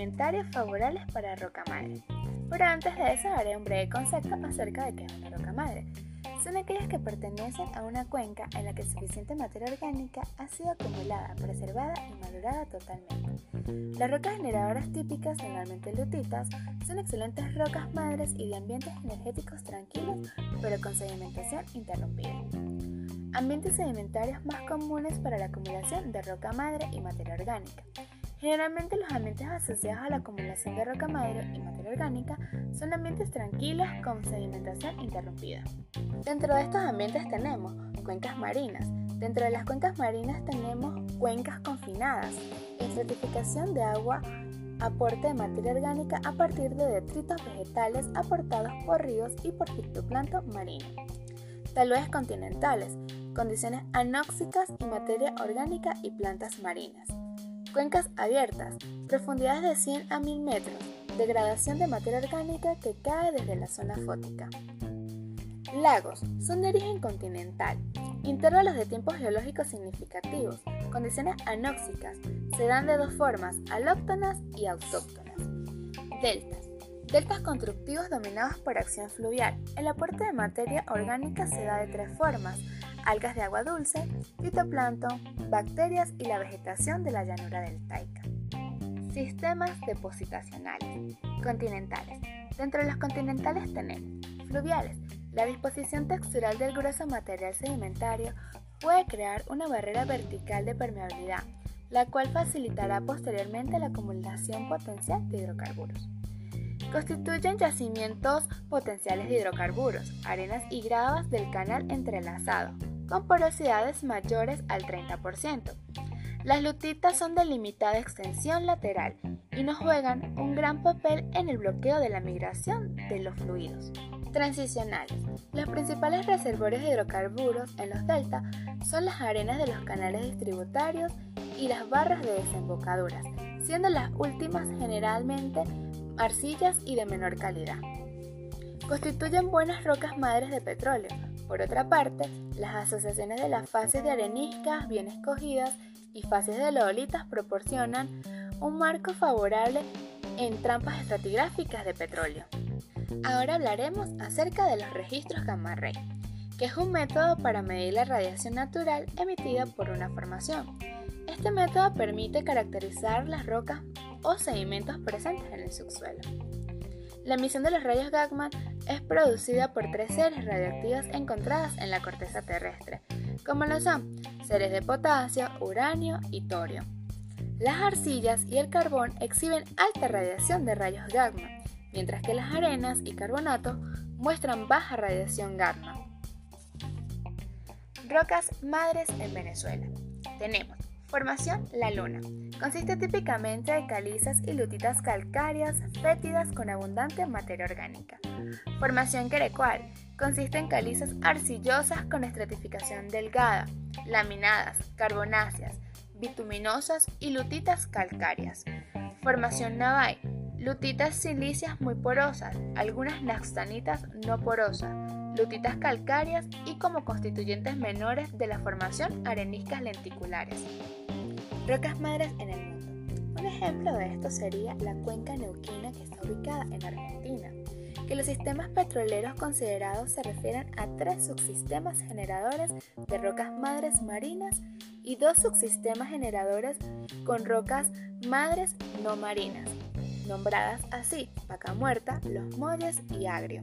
sedimentarios favorables para roca madre. Pero antes de eso haré un breve concepto acerca de qué es una roca madre. Son aquellas que pertenecen a una cuenca en la que suficiente materia orgánica ha sido acumulada, preservada y madurada totalmente. Las rocas generadoras típicas, normalmente lutitas, son excelentes rocas madres y de ambientes energéticos tranquilos, pero con sedimentación interrumpida. Ambientes sedimentarios más comunes para la acumulación de roca madre y materia orgánica. Generalmente los ambientes asociados a la acumulación de roca madre y materia orgánica son ambientes tranquilos con sedimentación interrumpida. Dentro de estos ambientes tenemos cuencas marinas. Dentro de las cuencas marinas tenemos cuencas confinadas, estratificación de agua, aporte de materia orgánica a partir de detritos vegetales aportados por ríos y por fitoplancton marino. Taludes continentales, condiciones anóxicas y materia orgánica y plantas marinas. Cuencas abiertas, profundidades de 100 a 1000 metros, degradación de materia orgánica que cae desde la zona fótica. Lagos son de origen continental, intervalos de tiempos geológicos significativos, condiciones anóxicas, se dan de dos formas, alóctonas y autóctonas. Deltas. Deltas constructivos dominados por acción fluvial. El aporte de materia orgánica se da de tres formas, algas de agua dulce, fitoplancton, bacterias y la vegetación de la llanura del Taika. Sistemas depositacionales. Continentales. Dentro de los continentales tenemos fluviales. La disposición textural del grueso material sedimentario puede crear una barrera vertical de permeabilidad, la cual facilitará posteriormente la acumulación potencial de hidrocarburos. Constituyen yacimientos potenciales de hidrocarburos, arenas y gravas del canal entrelazado, con porosidades mayores al 30%. Las lutitas son de limitada extensión lateral y no juegan un gran papel en el bloqueo de la migración de los fluidos. Transicionales. Los principales reservorios de hidrocarburos en los deltas son las arenas de los canales distributarios y las barras de desembocaduras, siendo las últimas generalmente arcillas y de menor calidad. Constituyen buenas rocas madres de petróleo, por otra parte, las asociaciones de las fases de areniscas bien escogidas y fases de lodolitas proporcionan un marco favorable en trampas estratigráficas de petróleo. Ahora hablaremos acerca de los registros gamma ray, que es un método para medir la radiación natural emitida por una formación. Este método permite caracterizar las rocas o sedimentos presentes en el subsuelo. La emisión de los rayos Gamma es producida por tres seres radioactivas encontradas en la corteza terrestre, como lo son seres de potasio, uranio y torio. Las arcillas y el carbón exhiben alta radiación de rayos gamma, mientras que las arenas y carbonatos muestran baja radiación gamma. Rocas madres en Venezuela. Tenemos Formación La Luna. Consiste típicamente de calizas y lutitas calcáreas fétidas con abundante materia orgánica. Formación Querecual. Consiste en calizas arcillosas con estratificación delgada, laminadas, carbonáceas, bituminosas y lutitas calcáreas. Formación Navai. Lutitas silicias muy porosas, algunas naxtanitas no porosas, lutitas calcáreas y como constituyentes menores de la formación areniscas lenticulares. Rocas madres en el mundo. Un ejemplo de esto sería la cuenca neuquina que está ubicada en Argentina, que los sistemas petroleros considerados se refieren a tres subsistemas generadores de rocas madres marinas y dos subsistemas generadores con rocas madres no marinas, nombradas así Vaca Muerta, Los Molles y Agrio.